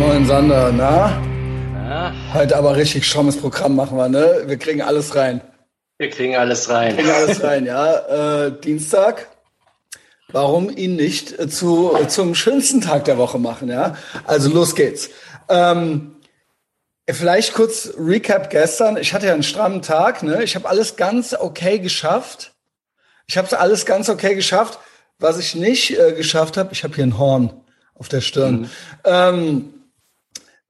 Moin Sander, na? Ja. Heute aber richtig strammes Programm machen wir, ne? Wir kriegen alles rein. Wir kriegen alles rein. Wir kriegen alles rein, ja. Äh, Dienstag. Warum ihn nicht äh, zu, zum schönsten Tag der Woche machen, ja? Also los geht's. Ähm, vielleicht kurz Recap gestern. Ich hatte ja einen strammen Tag, ne? Ich habe alles ganz okay geschafft. Ich habe alles ganz okay geschafft. Was ich nicht äh, geschafft habe, ich habe hier ein Horn auf der Stirn. Mhm. Ähm,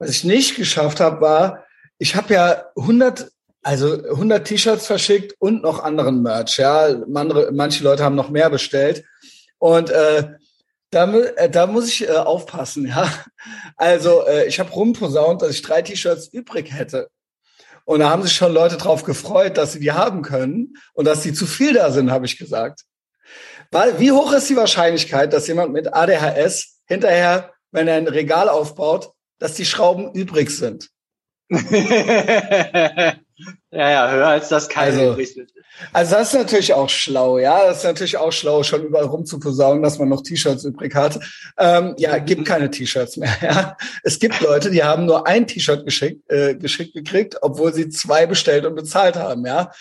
was ich nicht geschafft habe, war, ich habe ja 100, also 100 T-Shirts verschickt und noch anderen Merch. Ja, Andere, manche Leute haben noch mehr bestellt und äh, da, äh, da muss ich äh, aufpassen. Ja, also äh, ich habe rumposaunt, dass ich drei T-Shirts übrig hätte. Und da haben sich schon Leute drauf gefreut, dass sie die haben können und dass die zu viel da sind, habe ich gesagt. Weil wie hoch ist die Wahrscheinlichkeit, dass jemand mit ADHS hinterher, wenn er ein Regal aufbaut, dass die Schrauben übrig sind? ja, ja, höher als das keine also, übrig sind. Also das ist natürlich auch schlau, ja. Das ist natürlich auch schlau, schon überall rumzuposaunen, dass man noch T-Shirts übrig hat. Ähm, ja, gibt keine T-Shirts mehr. Ja. Es gibt Leute, die haben nur ein T-Shirt geschickt, äh, geschickt gekriegt, obwohl sie zwei bestellt und bezahlt haben, ja.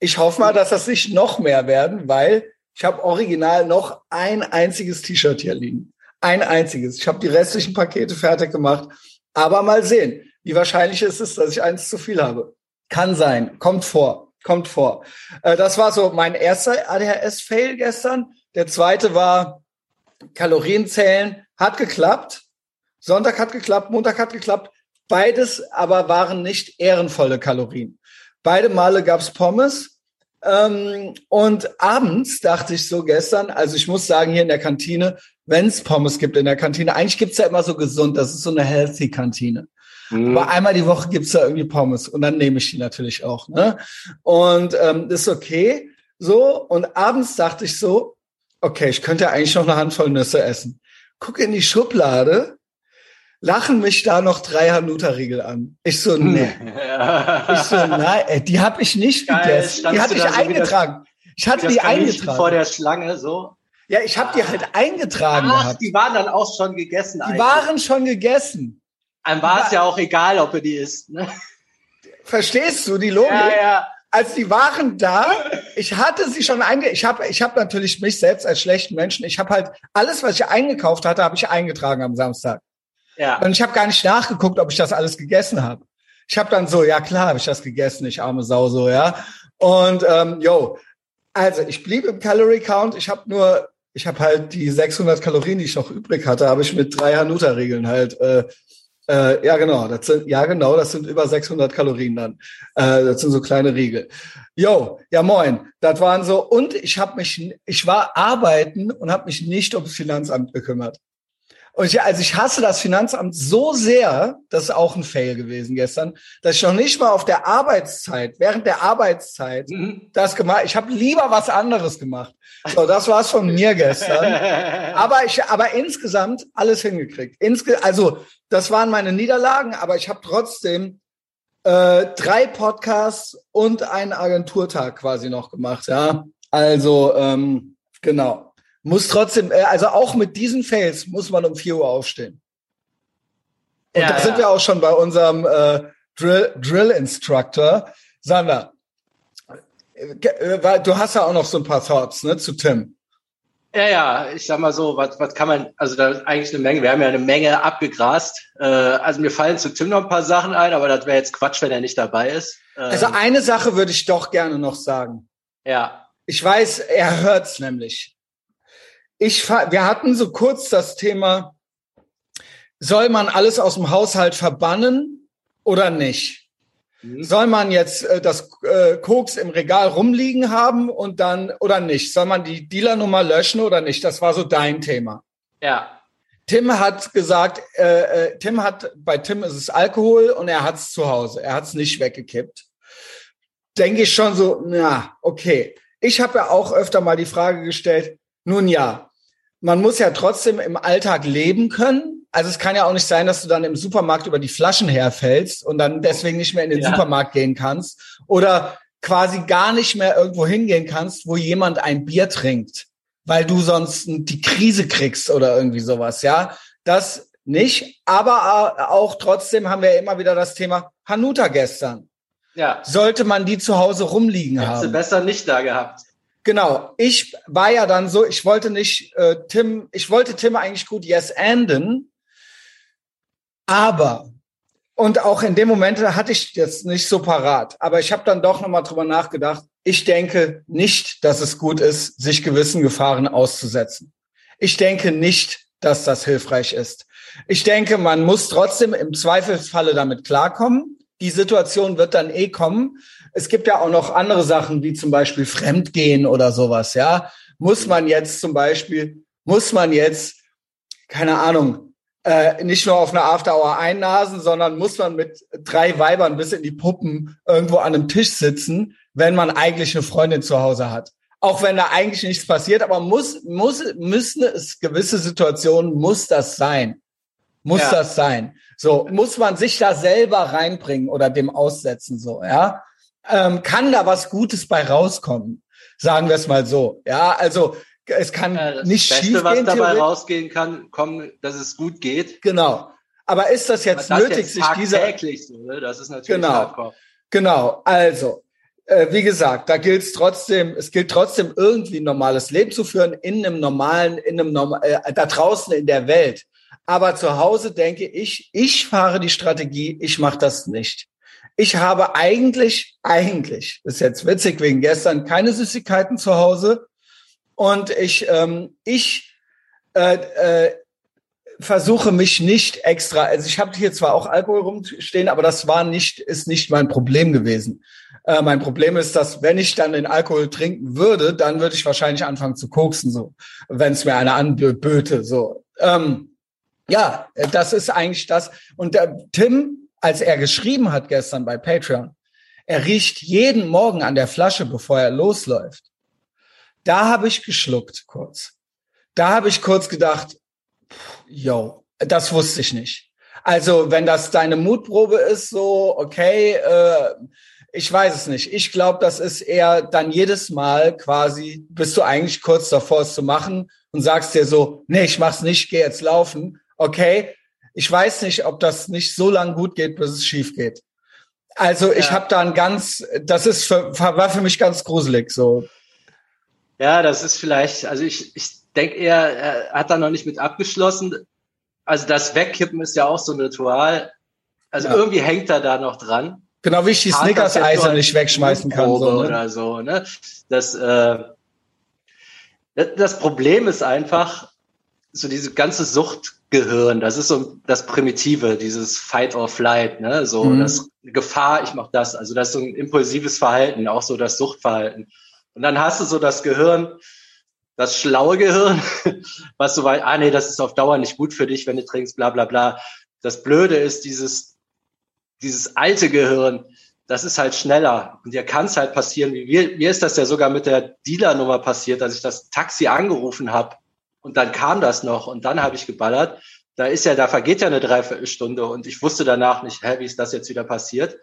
Ich hoffe mal, dass das nicht noch mehr werden, weil ich habe original noch ein einziges T-Shirt hier liegen. Ein einziges. Ich habe die restlichen Pakete fertig gemacht. Aber mal sehen, wie wahrscheinlich ist es, dass ich eins zu viel habe. Kann sein, kommt vor, kommt vor. Äh, das war so mein erster ADHS-Fail gestern. Der zweite war Kalorienzählen. Hat geklappt. Sonntag hat geklappt, Montag hat geklappt. Beides aber waren nicht ehrenvolle Kalorien. Beide Male gab's Pommes ähm, und abends dachte ich so gestern, also ich muss sagen, hier in der Kantine, wenn es Pommes gibt in der Kantine, eigentlich gibt's ja immer so gesund, das ist so eine healthy Kantine. Mhm. Aber einmal die Woche gibt's da irgendwie Pommes und dann nehme ich die natürlich auch. Ne? Und ähm, das ist okay. So, und abends dachte ich so, okay, ich könnte eigentlich noch eine Handvoll Nüsse essen. Guck in die Schublade, lachen mich da noch drei Hanuta-Riegel an. Ich so, nee. ich so, nein, ey, die habe ich nicht Geil, gegessen. Die hatte ich eingetragen. Ich hatte die eingetragen. Vor der Schlange so. Ja, ich habe die halt eingetragen Ach, gehabt. die waren dann auch schon gegessen. Die eigentlich. waren schon gegessen. Einem war es ja auch egal, ob er die isst. Ne? Verstehst du die Logik? Ja, ja. Als die waren da, ich hatte sie schon einge, ich habe, ich habe natürlich mich selbst als schlechten Menschen, ich habe halt alles, was ich eingekauft hatte, habe ich eingetragen am Samstag. Ja. Und ich habe gar nicht nachgeguckt, ob ich das alles gegessen habe. Ich habe dann so, ja klar, habe ich das gegessen, ich arme Sau so, ja. Und ähm, yo, also ich blieb im Calorie Count. Ich habe nur, ich habe halt die 600 Kalorien, die ich noch übrig hatte, habe ich mit drei Hanuta-Regeln halt. Äh, äh, ja genau, das sind ja genau, das sind über 600 Kalorien dann. Äh, das sind so kleine Riegel. Yo, ja moin. Das waren so und ich habe mich, ich war arbeiten und habe mich nicht ums Finanzamt gekümmert. Und ich, also ich hasse das Finanzamt so sehr, das ist auch ein Fail gewesen gestern, dass ich noch nicht mal auf der Arbeitszeit, während der Arbeitszeit, mhm. das gemacht. Ich habe lieber was anderes gemacht. So, das war's von mir gestern. aber ich, aber insgesamt alles hingekriegt. Insge also das waren meine Niederlagen, aber ich habe trotzdem äh, drei Podcasts und einen Agenturtag quasi noch gemacht. Ja, also ähm, genau. Muss trotzdem, äh, also auch mit diesen Fails muss man um 4 Uhr aufstehen. Und ja, da ja. sind wir auch schon bei unserem äh, Drill, Drill Instructor. Sander, äh, du hast ja auch noch so ein paar Thoughts ne, zu Tim. Ja, ja, ich sag mal so, was, was kann man, also da ist eigentlich eine Menge, wir haben ja eine Menge abgegrast. Äh, also mir fallen zu Tim noch ein paar Sachen ein, aber das wäre jetzt Quatsch, wenn er nicht dabei ist. Ähm, also eine Sache würde ich doch gerne noch sagen. Ja. Ich weiß, er hört's nämlich ich, wir hatten so kurz das Thema, soll man alles aus dem Haushalt verbannen oder nicht? Mhm. Soll man jetzt äh, das äh, Koks im Regal rumliegen haben und dann oder nicht? Soll man die Dealernummer löschen oder nicht? Das war so dein Thema. Ja. Tim hat gesagt, äh, äh, Tim hat bei Tim ist es Alkohol und er hat es zu Hause. Er hat es nicht weggekippt. Denke ich schon so, na okay. Ich habe ja auch öfter mal die Frage gestellt, nun ja, man muss ja trotzdem im Alltag leben können. Also es kann ja auch nicht sein, dass du dann im Supermarkt über die Flaschen herfällst und dann deswegen nicht mehr in den ja. Supermarkt gehen kannst oder quasi gar nicht mehr irgendwo hingehen kannst, wo jemand ein Bier trinkt, weil du sonst die Krise kriegst oder irgendwie sowas, ja. Das, nicht. Aber auch trotzdem haben wir immer wieder das Thema Hanuta gestern. Ja. Sollte man die zu Hause rumliegen Hättest haben. du besser nicht da gehabt. Genau. Ich war ja dann so, ich wollte nicht äh, Tim, ich wollte Tim eigentlich gut yes anden, aber und auch in dem Moment hatte ich jetzt nicht so parat, aber ich habe dann doch nochmal drüber nachgedacht. Ich denke nicht, dass es gut ist, sich gewissen Gefahren auszusetzen. Ich denke nicht, dass das hilfreich ist. Ich denke, man muss trotzdem im Zweifelsfalle damit klarkommen. Die Situation wird dann eh kommen. Es gibt ja auch noch andere Sachen, wie zum Beispiel Fremdgehen oder sowas, ja. Muss man jetzt zum Beispiel, muss man jetzt, keine Ahnung, äh, nicht nur auf einer After-Hour einnasen, sondern muss man mit drei Weibern bis in die Puppen irgendwo an einem Tisch sitzen, wenn man eigentlich eine Freundin zu Hause hat. Auch wenn da eigentlich nichts passiert, aber muss, muss, müssen es gewisse Situationen, muss das sein. Muss ja. das sein. So, muss man sich da selber reinbringen oder dem aussetzen, so, ja. Ähm, kann da was Gutes bei rauskommen? Sagen wir es mal so. Ja, also es kann ja, nicht Beste, schief was dabei rausgehen kann, kommen, dass es gut geht. Genau. Aber ist das jetzt das nötig, jetzt sich dieser so, ne? Das ist natürlich genau. Hardcore. Genau. Also, äh, wie gesagt, da gilt es trotzdem, es gilt trotzdem irgendwie ein normales Leben zu führen in einem normalen, in einem normal, äh, da draußen in der Welt. Aber zu Hause denke ich, ich fahre die Strategie, ich mache das nicht. Ich habe eigentlich, eigentlich, ist jetzt witzig wegen gestern, keine Süßigkeiten zu Hause und ich, ähm, ich äh, äh, versuche mich nicht extra, also ich habe hier zwar auch Alkohol rumstehen, aber das war nicht, ist nicht mein Problem gewesen. Äh, mein Problem ist, dass wenn ich dann den Alkohol trinken würde, dann würde ich wahrscheinlich anfangen zu koksen, so, wenn es mir einer anböte, so. Ähm, ja, das ist eigentlich das. Und der Tim, als er geschrieben hat gestern bei Patreon, er riecht jeden Morgen an der Flasche, bevor er losläuft. Da habe ich geschluckt kurz. Da habe ich kurz gedacht, yo, das wusste ich nicht. Also wenn das deine Mutprobe ist, so okay, äh, ich weiß es nicht. Ich glaube, das ist eher dann jedes Mal quasi, bist du eigentlich kurz davor, es zu machen und sagst dir so, nee, ich mach's nicht, geh jetzt laufen. Okay, ich weiß nicht, ob das nicht so lang gut geht, bis es schief geht. Also ja. ich habe da ein ganz, das ist für, war für mich ganz gruselig so. Ja, das ist vielleicht, also ich, ich denke eher, er hat da noch nicht mit abgeschlossen. Also das Wegkippen ist ja auch so ein Ritual. Also ja. irgendwie hängt er da noch dran. Genau wie ich die Snickers-Eise nicht wegschmeißen kann. So, ne? Oder so, ne? Das, äh, das Problem ist einfach, so diese ganze Suchtgehirn, das ist so das Primitive, dieses Fight or Flight, ne? So mhm. das Gefahr, ich mach das. Also das ist so ein impulsives Verhalten, auch so das Suchtverhalten. Und dann hast du so das Gehirn, das schlaue Gehirn, was so weit, ah nee, das ist auf Dauer nicht gut für dich, wenn du trinkst, bla bla bla. Das Blöde ist dieses, dieses alte Gehirn, das ist halt schneller. Und dir kann es halt passieren, wie mir, mir ist das ja sogar mit der Dealer-Nummer passiert, dass ich das Taxi angerufen habe und dann kam das noch und dann habe ich geballert. Da ist ja, da vergeht ja eine Dreiviertelstunde und ich wusste danach nicht, hä, wie ist das jetzt wieder passiert?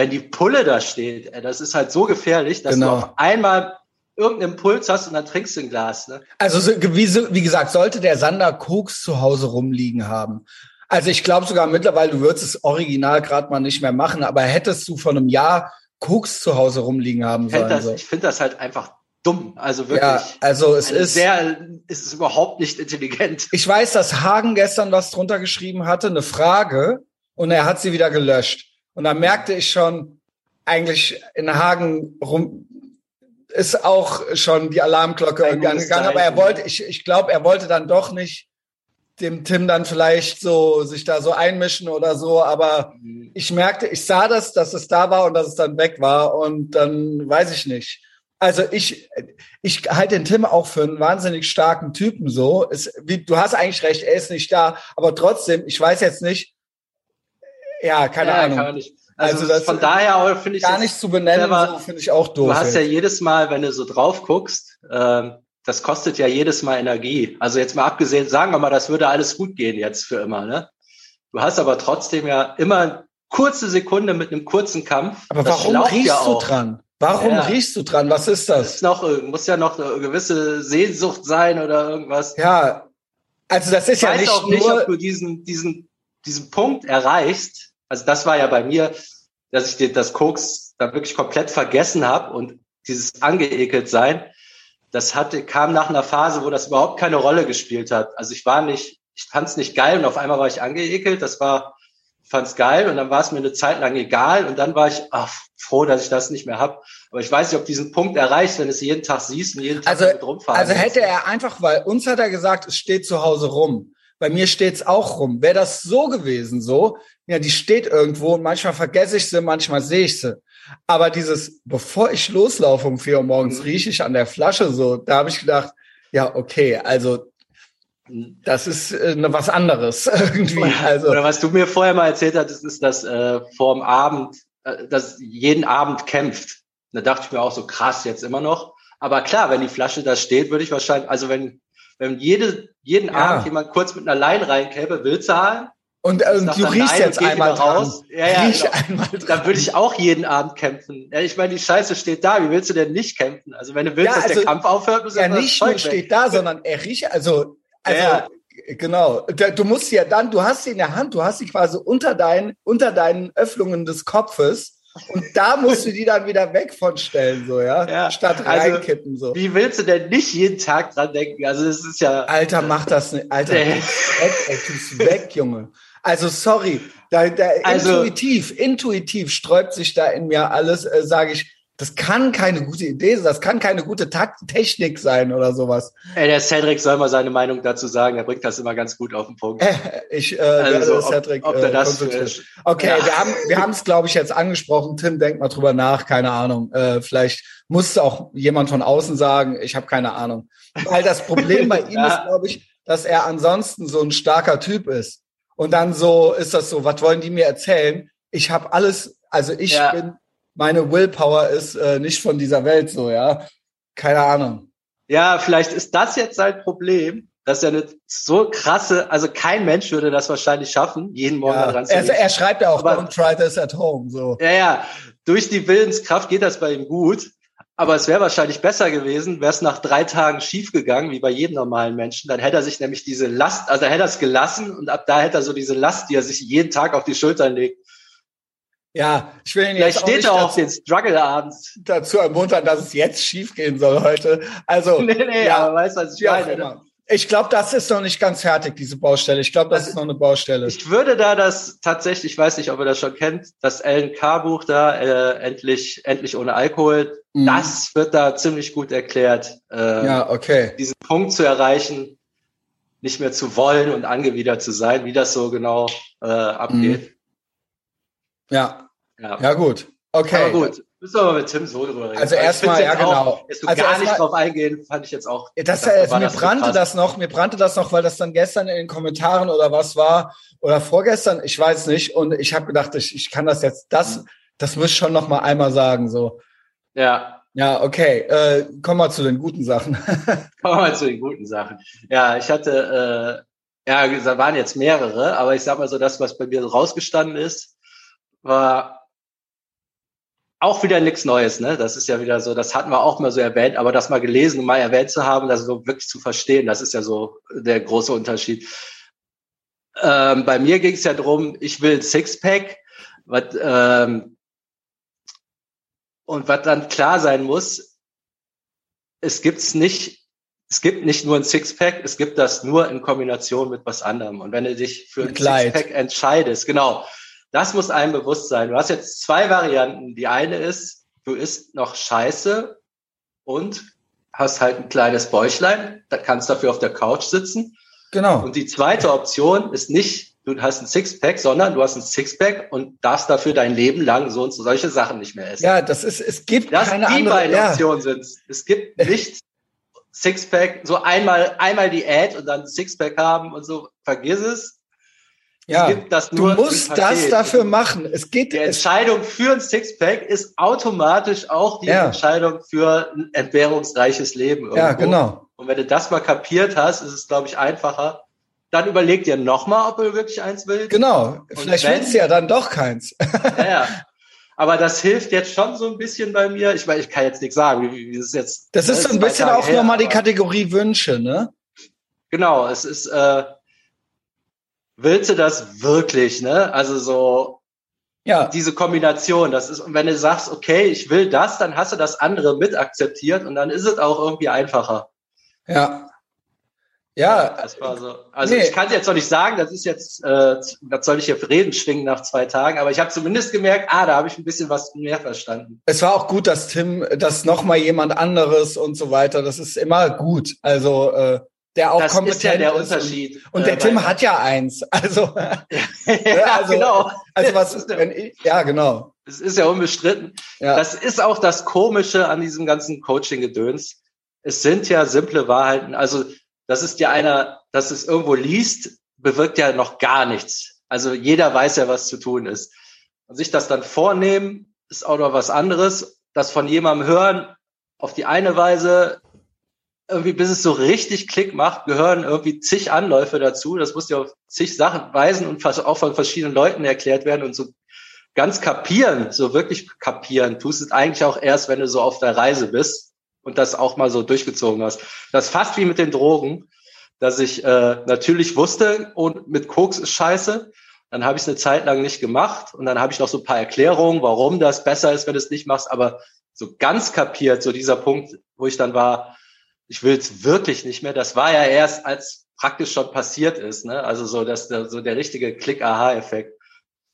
wenn die Pulle da steht, das ist halt so gefährlich, dass genau. du auf einmal irgendeinen Impuls hast und dann trinkst du ein Glas. Ne? Also wie, wie gesagt, sollte der Sander Koks zu Hause rumliegen haben. Also ich glaube sogar mittlerweile, du würdest es original gerade mal nicht mehr machen, aber hättest du vor einem Jahr Koks zu Hause rumliegen haben sollen. Das, so. Ich finde das halt einfach dumm. Also wirklich. Ja, also es ist sehr, ist es überhaupt nicht intelligent. Ich weiß, dass Hagen gestern was drunter geschrieben hatte, eine Frage, und er hat sie wieder gelöscht. Und da merkte ich schon, eigentlich in Hagen rum ist auch schon die Alarmglocke gegangen. Aber er wollte, ich, ich glaube, er wollte dann doch nicht dem Tim dann vielleicht so sich da so einmischen oder so. Aber mhm. ich merkte, ich sah das, dass es da war und dass es dann weg war. Und dann weiß ich nicht. Also ich, ich halte den Tim auch für einen wahnsinnig starken Typen so. Es, wie, du hast eigentlich recht, er ist nicht da, aber trotzdem, ich weiß jetzt nicht, ja, keine ja, Ahnung. Also, also das von daher finde ich gar nicht zu benennen, so finde ich auch doof. Du hast ja jedes Mal, wenn du so drauf guckst, äh, das kostet ja jedes Mal Energie. Also jetzt mal abgesehen, sagen wir mal, das würde alles gut gehen jetzt für immer, ne? Du hast aber trotzdem ja immer kurze Sekunde mit einem kurzen Kampf. Aber das warum riechst ja du dran? Warum ja. riechst du dran? Was ist das? ist noch, muss ja noch eine gewisse Sehnsucht sein oder irgendwas. Ja, Also das ist ich ja weiß nicht auch nicht, nur ob du diesen, diesen, diesen Punkt erreichst. Also das war ja bei mir, dass ich dir das Koks da wirklich komplett vergessen habe und dieses angeekelt sein, das hatte, kam nach einer Phase, wo das überhaupt keine Rolle gespielt hat. Also ich war nicht, ich fand es nicht geil und auf einmal war ich angeekelt. Das war, ich fand es geil und dann war es mir eine Zeit lang egal und dann war ich ach, froh, dass ich das nicht mehr hab. Aber ich weiß nicht, ob diesen Punkt erreicht, wenn du es jeden Tag siehst und jeden Tag Also, damit rumfahren also hätte er einfach, weil uns hat er gesagt, es steht zu Hause rum. Bei mir steht's auch rum. Wäre das so gewesen, so, ja, die steht irgendwo und manchmal vergesse ich sie, manchmal sehe ich sie. Aber dieses, bevor ich loslaufe um vier Uhr morgens, Mhm. rieche ich an der Flasche so, da habe ich gedacht, ja, okay, also. Das ist äh, ne, was anderes irgendwie. Also, Oder was du mir vorher mal erzählt hattest, ist, dass äh, vorm Abend, äh, dass jeden Abend kämpft. Da dachte ich mir auch so krass jetzt immer noch. Aber klar, wenn die Flasche da steht, würde ich wahrscheinlich, also wenn wenn jede, jeden Ja. Abend jemand kurz mit einer Line reinkäme, will zahlen, und, äh, und du riechst nein jetzt einmal raus. Ja, ja, Riech genau. einmal dran. dann würde ich auch jeden Abend kämpfen. Ja, ich meine, die Scheiße steht da. Wie willst du denn nicht kämpfen? Also wenn du willst, Ja, dass also, der Kampf aufhört, muss ja mal das nicht nur steht da, sondern er riecht, also, also Ja. genau. Du musst ja dann, du hast sie in der Hand, du hast sie quasi unter deinen, unter deinen Öffnungen des Kopfes und da musst du die dann wieder weg von stellen, so, ja, Ja, statt also, reinkippen, so. Wie willst du denn nicht jeden Tag dran denken? Also das ist ja. Alter, mach das nicht. Alter, Nee. weg, ey, tu's weg, Junge. Also sorry, da, da Also- intuitiv, intuitiv sträubt sich da in mir alles, äh, sage ich, das kann keine gute Idee sein, das kann keine gute Takt Technik sein oder sowas. Ey, der Cedric soll mal seine Meinung dazu sagen. Er bringt das immer ganz gut auf den Punkt. Ich äh, werde Also, ob, Cedric ob der äh, das konsultieren. für, Okay, Ja. wir haben wir haben es glaube ich jetzt angesprochen. Tim, denk mal drüber nach, keine Ahnung. Äh, vielleicht musste auch jemand von außen sagen, ich habe keine Ahnung. Weil das Problem bei ihm Ja. ist, glaube ich, dass er ansonsten so ein starker Typ ist. Und dann so ist das so, was wollen die mir erzählen? Ich habe alles, also ich Ja. bin, meine Willpower ist äh, nicht von dieser Welt so, ja. Keine Ahnung. Ja, vielleicht ist das jetzt sein Problem, dass er eine so krasse, also kein Mensch würde das wahrscheinlich schaffen, jeden Morgen Ja. da dran zu Er, er schreibt ja auch, Aber- don't try this at home. So. Ja, ja, durch die Willenskraft geht das bei ihm gut. Aber es wäre wahrscheinlich besser gewesen, wäre es nach drei Tagen schief gegangen, wie bei jedem normalen Menschen. Dann hätte er sich nämlich diese Last, also hätte er es gelassen und ab da hätte er so diese Last, die er sich jeden Tag auf die Schultern legt. Ja, ich will ihn Vielleicht jetzt steht nicht er auch dazu- auf den Struggle abends. dazu ermuntern, dass es jetzt schief gehen soll heute. Also, Nee, nee, ja, aber weißt was ich meine? ne? Ich glaube, das ist noch nicht ganz fertig, diese Baustelle. Ich glaube, das Also, ist noch eine Baustelle. Ich würde da das tatsächlich, ich weiß nicht, ob ihr das schon kennt, das LNK-Buch da, äh, endlich, endlich ohne Alkohol, Mhm. das wird da ziemlich gut erklärt, äh, ja, okay. diesen Punkt zu erreichen, nicht mehr zu wollen und angewidert zu sein, wie das so genau äh, abgeht. Ja, Ja. ja, gut. Okay. Aber gut, müssen wir mal mit Tim so drüber reden. Also erstmal, ja, auch, genau. Jetzt so Also gar nicht drauf eingehen, fand ich jetzt auch. Das, äh, war mir das so brannte krass. das noch, mir brannte das noch, weil das dann gestern in den Kommentaren oder was war oder vorgestern, ich weiß nicht. Und ich habe gedacht, ich, ich kann das jetzt, das, das muss ich schon noch mal einmal sagen. So, Ja, ja, okay. Äh, kommen wir zu den guten Sachen. kommen wir mal zu den guten Sachen. Ja, ich hatte, äh, ja, da waren jetzt mehrere, aber ich sag mal so, das, was bei mir rausgestanden ist, war auch wieder nichts Neues, ne? Das ist ja wieder so, das hatten wir auch mal so erwähnt, aber das mal gelesen und mal erwähnt zu haben, das so wirklich zu verstehen, das ist ja so der große Unterschied. Ähm, bei mir ging es ja drum, ich will ein Sixpack, was, ähm, und was dann klar sein muss, es gibt's nicht, es gibt nicht nur ein Sixpack, es gibt das nur in Kombination mit was anderem. Und wenn du dich für ein. Sixpack entscheidest, genau, das muss einem bewusst sein. Du hast jetzt zwei Varianten. Die eine ist, du isst noch Scheiße und hast halt ein kleines Bäuchlein, da kannst dafür auf der Couch sitzen. genau. Und die zweite Option ist nicht, du hast ein Sixpack, sondern du hast ein Sixpack und darfst dafür dein Leben lang so und so solche Sachen nicht mehr essen. Ja, das ist, es gibt Das keine die andere. beiden Ja. Optionen sind. Es gibt nicht Sixpack, so einmal, einmal Diät und dann Sixpack haben und so. Vergiss es. Ja. Du musst das dafür machen. Es geht, Die Entscheidung für ein Sixpack ist automatisch auch die Ja. Entscheidung für ein entbehrungsreiches Leben. Irgendwo. ja, genau. Und wenn du das mal kapiert hast, ist es, glaube ich, einfacher. Dann überleg dir nochmal, ob du wirklich eins willst. Genau. Vielleicht wenn- willst du ja dann doch keins. Ja. Aber das hilft jetzt schon so ein bisschen bei mir. Ich meine, ich kann jetzt nichts sagen, wie, wie ist jetzt. Das ist so ein bisschen Tage auch nochmal die Kategorie Wünsche, ne? genau, es ist, äh, willst du das wirklich, ne? Also so, ja. diese Kombination, das ist, und wenn du sagst, okay, ich will das, dann hast du das andere mit akzeptiert und dann ist es auch irgendwie einfacher. Ja. Ja. Das war so. Also nee. ich kann jetzt noch nicht sagen, das ist jetzt, äh, was soll ich hier reden schwingen nach zwei Tagen, aber ich habe zumindest gemerkt, ah, da habe ich ein bisschen was mehr verstanden. Es war auch gut, dass Tim, dass nochmal jemand anderes und so weiter, das ist immer gut. Also äh, der auch das kompetent ist ja der Unterschied. Und, der äh, Tim hat ja eins. Also, ja, also genau. Also was ist, wenn ich, ja, genau. Es ist ja unbestritten. Ja. Das ist auch das Komische an diesem ganzen Coaching-Gedöns. Es sind ja simple Wahrheiten. Also, das ist ja einer, dass es irgendwo liest, bewirkt ja noch gar nichts. Also jeder weiß ja, was zu tun ist. Und sich das dann vornehmen, ist auch noch was anderes. Das von jemandem hören, auf die eine Weise, irgendwie, bis es so richtig Klick macht, gehören irgendwie zig Anläufe dazu. Das muss ja auf zig Sachen weisen und auch von verschiedenen Leuten erklärt werden und so ganz kapieren, so wirklich kapieren, tust es eigentlich auch erst, wenn du so auf der Reise bist und das auch mal so durchgezogen hast. Das ist fast wie mit den Drogen, dass ich äh, natürlich wusste, und mit Koks ist scheiße. Dann habe ich es eine Zeit lang nicht gemacht und dann habe ich noch so ein paar Erklärungen, warum das besser ist, wenn du es nicht machst. Aber so ganz kapiert, so dieser Punkt, wo ich dann war, ich will es wirklich nicht mehr. Das war ja erst, als praktisch schon passiert ist. Ne? Also so, dass der, so der richtige Klick-Aha-Effekt.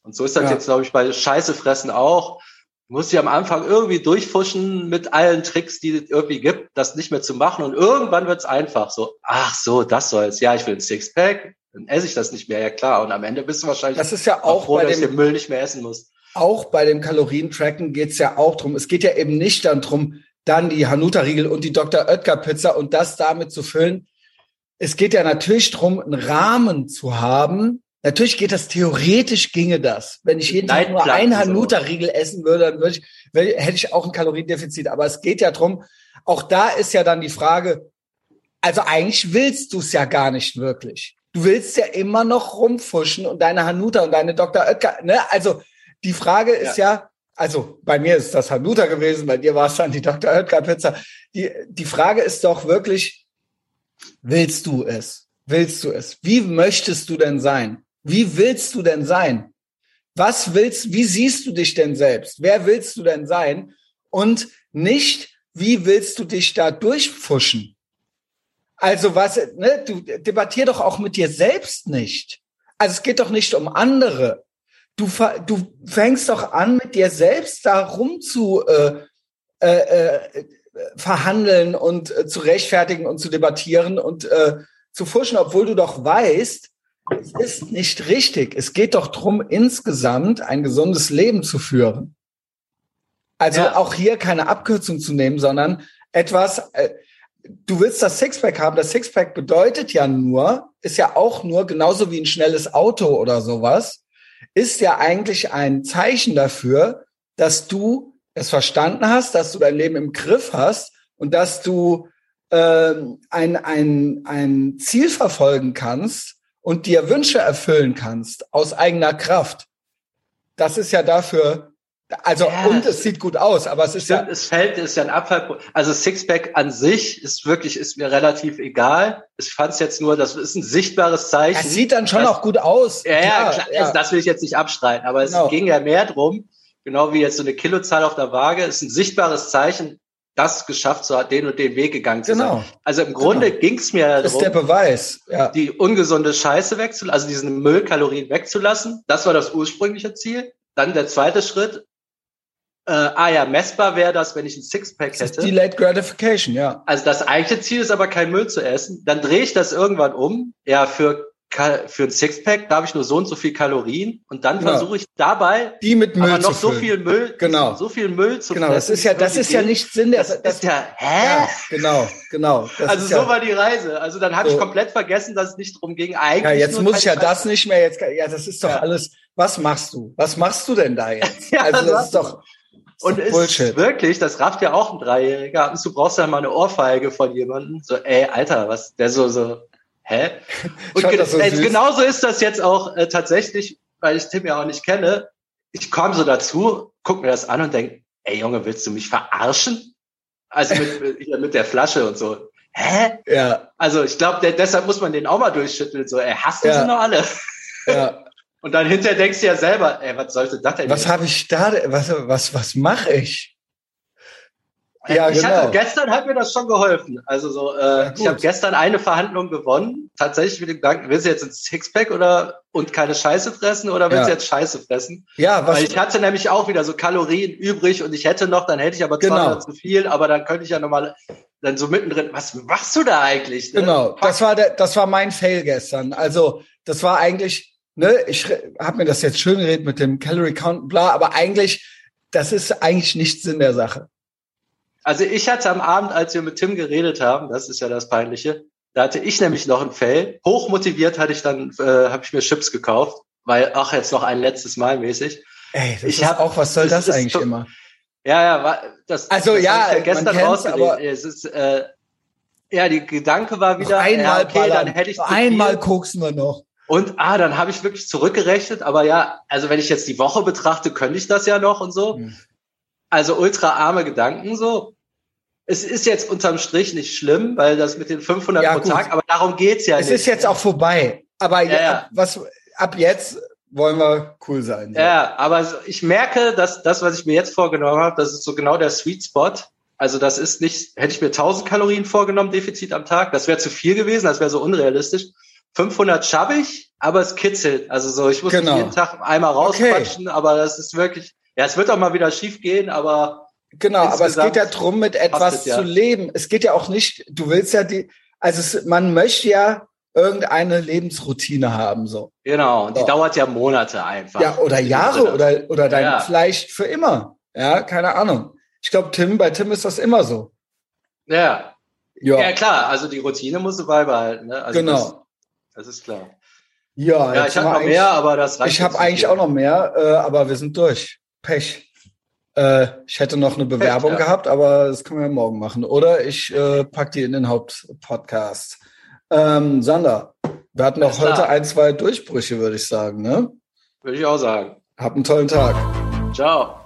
Und so ist das ja. jetzt, glaube ich, bei Scheiße fressen auch. Du musst dich am Anfang irgendwie durchfuschen mit allen Tricks, die es irgendwie gibt, das nicht mehr zu machen. Und irgendwann wird es einfach so, ach so, das soll's. Ja, ich will ein Sixpack, dann esse ich das nicht mehr. Ja klar. Und am Ende bist du wahrscheinlich das ist ja auch, froh, bei dass dem, du den Müll nicht mehr essen musst. Auch bei dem Kalorientracken geht's ja auch drum. Es geht ja eben nicht dann drum, dann die Hanuta-Riegel und die Dr. Oetker-Pizza und das damit zu füllen. Es geht ja natürlich drum, einen Rahmen zu haben. Natürlich geht das, theoretisch ginge das. Wenn ich jeden Tag nur ein Hanuta-Riegel essen würde, dann würde ich, hätte ich auch ein Kaloriendefizit. Aber es geht ja drum, auch da ist ja dann die Frage, also eigentlich willst du es ja gar nicht wirklich. Du willst ja immer noch rumfuschen und deine Hanuta und deine Dr. Oetker, ne? Also die Frage ist ja, ja also bei mir ist das Hanuta gewesen, bei dir war es dann die Dr. Oetker Pizza. Die, die Frage ist doch wirklich, willst du es? Willst du es? Wie möchtest du denn sein? Wie willst du denn sein? Was willst, wie siehst du dich denn selbst? Wer willst du denn sein? Und nicht, wie willst du dich da durchpfuschen? Also was, ne, du debattier doch auch mit dir selbst nicht. Also es geht doch nicht um andere du, du fängst doch an, mit dir selbst da rum zu äh, äh, äh, verhandeln und äh, zu rechtfertigen und zu debattieren und äh, zu fuschen, obwohl du doch weißt, es ist nicht richtig. Es geht doch drum, insgesamt ein gesundes Leben zu führen. Also ja. auch hier keine Abkürzung zu nehmen, sondern etwas, äh, du willst das Sixpack haben. Das Sixpack bedeutet ja nur, ist ja auch nur genauso wie ein schnelles Auto oder sowas, ist ja eigentlich ein Zeichen dafür, dass du es verstanden hast, dass du dein Leben im Griff hast und dass du äh, ein, ein, ein Ziel verfolgen kannst und dir Wünsche erfüllen kannst aus eigener Kraft. Das ist ja dafür also ja, und es sieht gut aus, aber es ist stimmt, ja es fällt ist ja ein Abfall. Also Sixpack an sich ist wirklich ist mir relativ egal. Ich fand es jetzt nur, das ist ein sichtbares Zeichen. Es sieht dann schon das, auch gut aus. Ja, ja, klar, ja. Also das will ich jetzt nicht abstreiten, aber es genau. ging ja mehr drum, genau wie jetzt so eine Kilozahl auf der Waage, ist ein sichtbares Zeichen, das geschafft zu hat, den und den Weg gegangen zu genau. sein. Also im Grunde genau. ging es mir darum, das ist der Beweis, ja. die ungesunde Scheiße wegzulassen, also diesen Müllkalorien wegzulassen. Das war das ursprüngliche Ziel. Dann der zweite Schritt, äh, ah ja, messbar wäre das, wenn ich ein Sixpack hätte. Das ist Delayed Gratification, ja. Also das eigentliche Ziel ist aber kein Müll zu essen. Dann drehe ich das irgendwann um. Ja, für für ein Sixpack darf ich nur so und so viel Kalorien und dann genau. versuche ich dabei die mit Müll aber noch so viel Müll genau so viel Müll zu genau das ist ja das ist ja nicht Sinn der, das, das ist ja hä ja, genau genau das also so ja, war die Reise also dann habe so. ich komplett vergessen dass es nicht darum ging eigentlich ja jetzt muss ich ja das nicht mehr jetzt ja das ist doch ja. alles was machst du was machst du denn da jetzt ja, also das ist doch und es ist wirklich, das rafft ja auch ein Dreijähriger, und du brauchst ja mal eine Ohrfeige von jemandem, so, ey, Alter, was, der so, so, hä? Und ge so äh, genauso ist das jetzt auch äh, tatsächlich, weil ich Tim ja auch nicht kenne. Ich komme so dazu, guck mir das an und denk, ey Junge, willst du mich verarschen? Also mit, mit, mit der Flasche und so. hä? Ja. Also ich glaube, deshalb muss man den auch mal durchschütteln. So, ey, hast du Ja. sie noch alle? Ja. Und dann hinterher denkst du ja selber, ey, was sollte das denn? Was habe ich da? Was was was mache ich? Ja, ich genau. hatte, gestern hat mir das schon geholfen. Also so, äh, gut. ich habe gestern eine Verhandlung gewonnen. Tatsächlich mit dem Gedanken, willst du jetzt ein Sixpack oder und keine Scheiße fressen oder willst Ja. du jetzt Scheiße fressen? Ja, was Weil ich hatte nämlich auch wieder so Kalorien übrig und ich hätte noch, dann hätte ich aber Genau. 200 zu viel, aber dann könnte ich ja nochmal dann so mittendrin, was machst du da eigentlich? ne? Genau, das war der, das war mein Fail gestern. Also das war eigentlich, ne, ich habe mir das jetzt schön geredet mit dem Calorie Count, bla, aber eigentlich, das ist eigentlich nicht Sinn der Sache. Also ich hatte am Abend, als wir mit Tim geredet haben, das ist ja das Peinliche, da hatte ich nämlich noch ein Fail. Hochmotiviert hatte ich dann, äh, habe ich mir Chips gekauft, weil ach jetzt noch ein letztes Mal mäßig. Ey, das Ich ist hab- auch, was soll das das, eigentlich immer? Ja, ja, war, das, Also, das ja, man gestern rausgelesen. aber- Es ist, äh, ja, die Gedanke war wieder, einmal ja, okay, ballern. dann hätte ich einmal viel. koksen wir noch. Und ah, dann habe ich wirklich zurückgerechnet, aber ja, also wenn ich jetzt die Woche betrachte, könnte ich das ja noch und so. Hm. Also ultra arme Gedanken so. Es ist jetzt unterm Strich nicht schlimm, weil das mit den 500 Ja, pro gut. Tag, aber darum geht's ja Es nicht. ist jetzt auch vorbei. Aber Ja, ja, was, ab jetzt wollen wir cool sein. so. Ja, aber ich merke, dass das, was ich mir jetzt vorgenommen habe, das ist so genau der Sweet Spot. Also das ist nicht, hätte ich mir 1000 Kalorien vorgenommen, Defizit am Tag, das wäre zu viel gewesen, das wäre so unrealistisch. 500 schaffe ich, aber es kitzelt. Also so, ich muss Genau. jeden Tag einmal rausquatschen, aber das ist wirklich, ja, es wird auch mal wieder schief gehen, aber Genau, aber es geht ja drum, mit etwas es, ja. zu leben. Es geht ja auch nicht, du willst ja die, also es, man möchte ja irgendeine Lebensroutine haben, so. genau, und die So. dauert ja Monate einfach. Ja, oder Jahre oder, oder dein, Ja. vielleicht für immer. Ja, keine Ahnung. Ich glaube, Tim, bei Tim ist das immer so. Ja. Ja, ja, klar, also die Routine musst du beibehalten. Ne? Also genau. Das, ist klar. Ja, Ja, ich habe noch mehr, aber das reicht Ich habe eigentlich hier. auch noch mehr, äh, aber wir sind durch. Pech. Äh, ich hätte noch eine Bewerbung ja. gehabt, aber das können wir morgen machen. Oder ich äh, pack die in den Hauptpodcast. Ähm, Sander, wir hatten auch heute klar. ein, zwei Durchbrüche, würde ich sagen. Ne? Würde ich auch sagen. Hab einen tollen Tag. Ciao.